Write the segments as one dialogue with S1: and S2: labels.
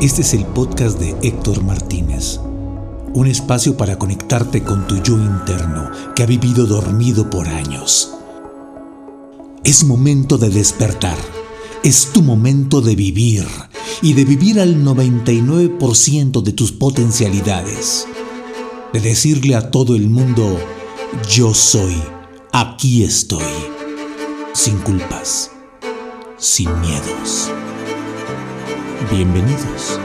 S1: Este es el podcast de Héctor Martínez, un espacio para conectarte con tu yo interno que ha vivido dormido por años. Es momento de despertar, es tu momento de vivir y de vivir al 99% de tus potencialidades, de decirle a todo el mundo, yo soy, aquí estoy, sin culpas, sin miedos. Bienvenidos.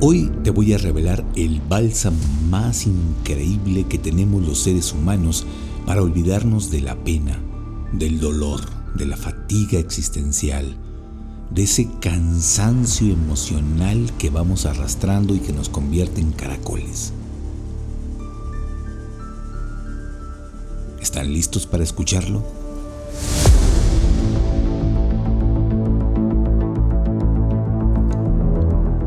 S1: Hoy te voy a revelar el bálsamo más increíble que tenemos los seres humanos para olvidarnos de la pena, del dolor, de la fatiga existencial, de ese cansancio emocional que vamos arrastrando y que nos convierte en caracoles. ¿Están listos para escucharlo?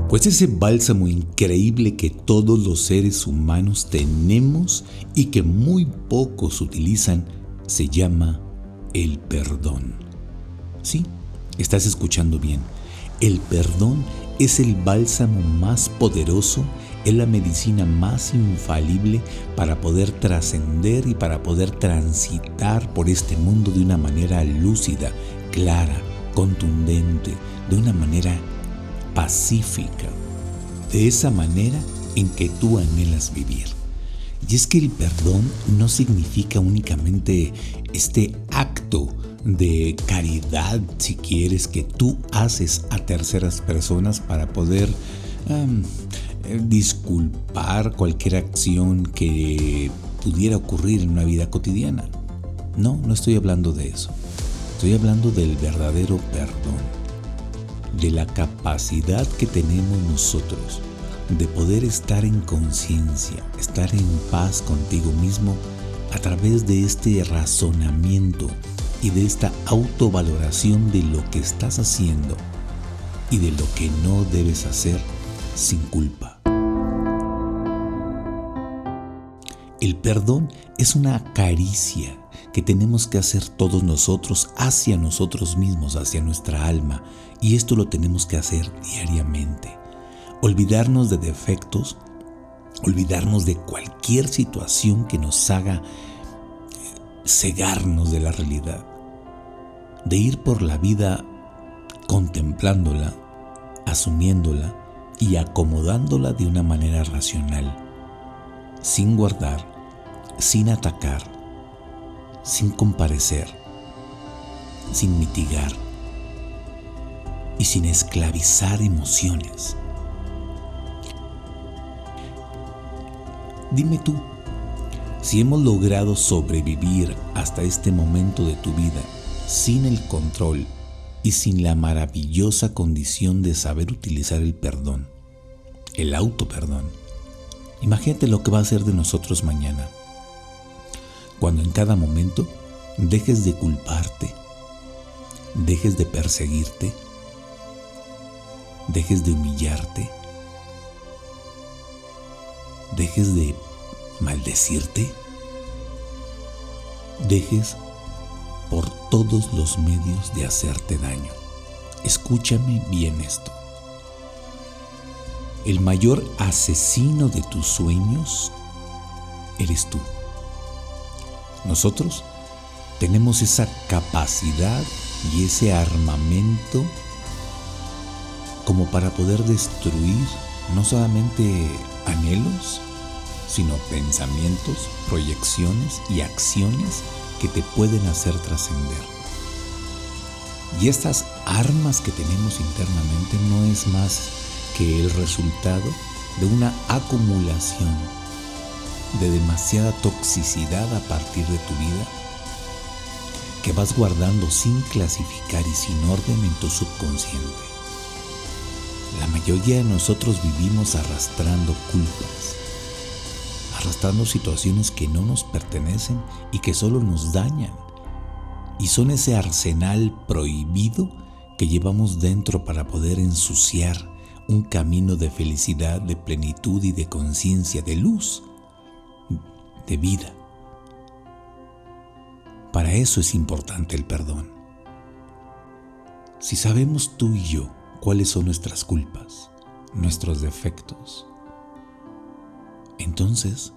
S1: Pues ese bálsamo increíble que todos los seres humanos tenemos y que muy pocos utilizan se llama el perdón. Sí, estás escuchando bien. El perdón es el bálsamo más poderoso, es la medicina más infalible para poder trascender y para poder transitar por este mundo de una manera lúcida, clara, contundente, de una manera pacífica, de esa manera en que tú anhelas vivir. Y es que el perdón no significa únicamente este acto de caridad, si quieres, que tú haces a terceras personas para poder eh, disculpar cualquier acción que pudiera ocurrir en una vida cotidiana. No, no estoy hablando de eso. Estoy hablando del verdadero perdón, de la capacidad que tenemos nosotros de poder estar en conciencia, estar en paz contigo mismo a través de este razonamiento y de esta autovaloración de lo que estás haciendo y de lo que no debes hacer sin culpa. El perdón es una caricia que tenemos que hacer todos nosotros hacia nosotros mismos, hacia nuestra alma, y esto lo tenemos que hacer diariamente olvidarnos de defectos, olvidarnos de cualquier situación que nos haga cegarnos de la realidad, de ir por la vida contemplándola, asumiéndola y acomodándola de una manera racional, sin guardar, sin atacar, sin comparecer, sin mitigar y sin esclavizar emociones. Dime tú, si hemos logrado sobrevivir hasta este momento de tu vida sin el control y sin la maravillosa condición de saber utilizar el perdón, el auto perdón, imagínate lo que va a ser de nosotros mañana, cuando en cada momento dejes de culparte, dejes de perseguirte, dejes de humillarte, dejes de maldecirte, dejes por todos los medios de hacerte daño. Escúchame bien esto. El mayor asesino de tus sueños eres tú. Nosotros tenemos esa capacidad y ese armamento como para poder destruir no solamente anhelos, sino pensamientos, proyecciones y acciones que te pueden hacer trascender. Y estas armas que tenemos internamente no es más que el resultado de una acumulación de demasiada toxicidad a partir de tu vida que vas guardando sin clasificar y sin orden en tu subconsciente. La mayoría de nosotros vivimos arrastrando culpas, situaciones que no nos pertenecen y que solo nos dañan. y son ese arsenal prohibido que llevamos dentro para poder ensuciar un camino de felicidad, de plenitud y de conciencia, de luz, de vida. Para eso es importante el perdón. Si sabemos tú y yo cuáles son nuestras culpas, nuestros defectos, entonces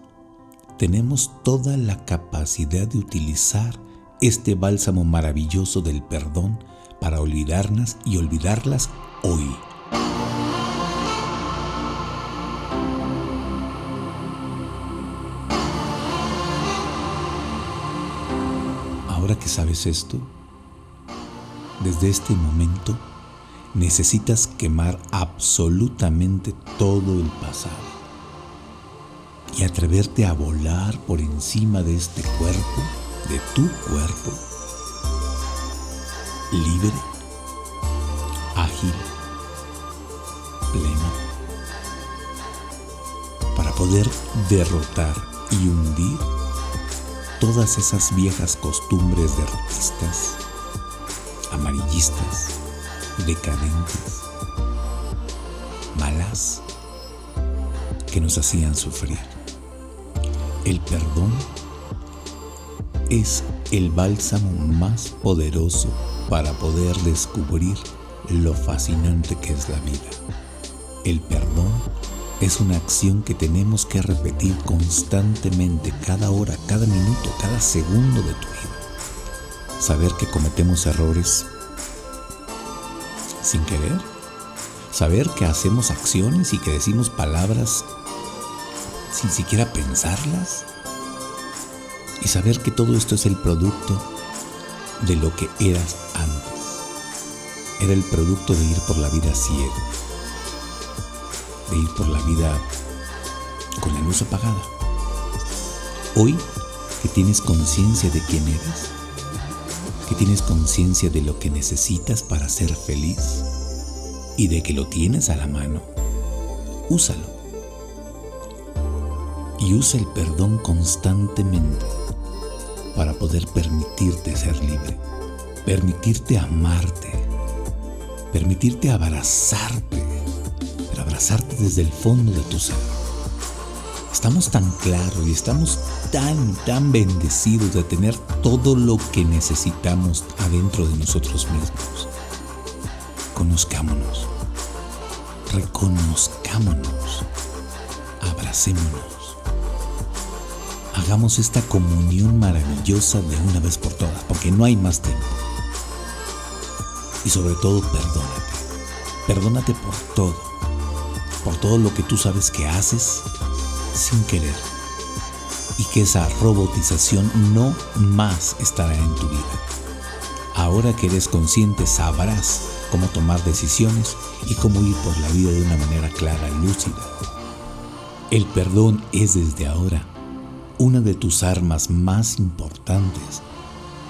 S1: tenemos toda la capacidad de utilizar este bálsamo maravilloso del perdón para olvidarnos y olvidarlas hoy. Ahora que sabes esto, desde este momento necesitas quemar absolutamente todo el pasado y atreverte a volar por encima de este cuerpo, de tu cuerpo, libre, ágil, pleno, para poder derrotar y hundir todas esas viejas costumbres derrotistas, amarillistas, decadentes, malas, que nos hacían sufrir. El perdón es el bálsamo más poderoso para poder descubrir lo fascinante que es la vida. El perdón es una acción que tenemos que repetir constantemente, cada hora, cada minuto, cada segundo de tu vida. Saber que cometemos errores sin querer. Saber que hacemos acciones y que decimos palabras sin siquiera pensarlas. Y saber que todo esto es el producto de lo que eras antes. Era el producto de ir por la vida ciego, de ir por la vida con la luz apagada. Hoy que tienes conciencia de quién eres, que tienes conciencia de lo que necesitas para ser feliz y de que lo tienes a la mano, úsalo y usa el perdón constantemente para poder permitirte ser libre, permitirte amarte, permitirte abrazarte, pero abrazarte desde el fondo de tu ser. Estamos tan claros y estamos tan, tan bendecidos de tener todo lo que necesitamos adentro de nosotros mismos. Conozcámonos, reconozcámonos, abracémonos hagamos esta comunión maravillosa de una vez por todas, porque no hay más tiempo. Y sobre todo, perdónate. Perdónate por todo. Por todo lo que tú sabes que haces sin querer. Y que esa robotización no más estará en tu vida. Ahora que eres consciente, sabrás cómo tomar decisiones y cómo ir por la vida de una manera clara, lúcida. El perdón es desde ahora una de tus armas más importantes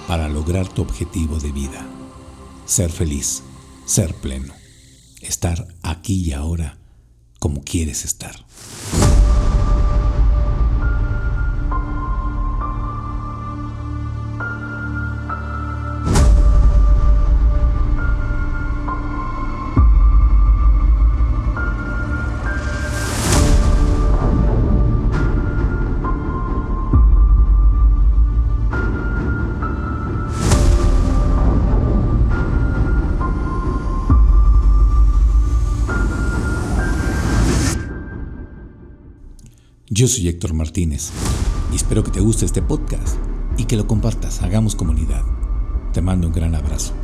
S1: para lograr tu objetivo de vida. Ser feliz, ser pleno, estar aquí y ahora como quieres estar. Yo soy Héctor Martínez y espero que te guste este podcast y que lo compartas, hagamos comunidad. Te mando un gran abrazo.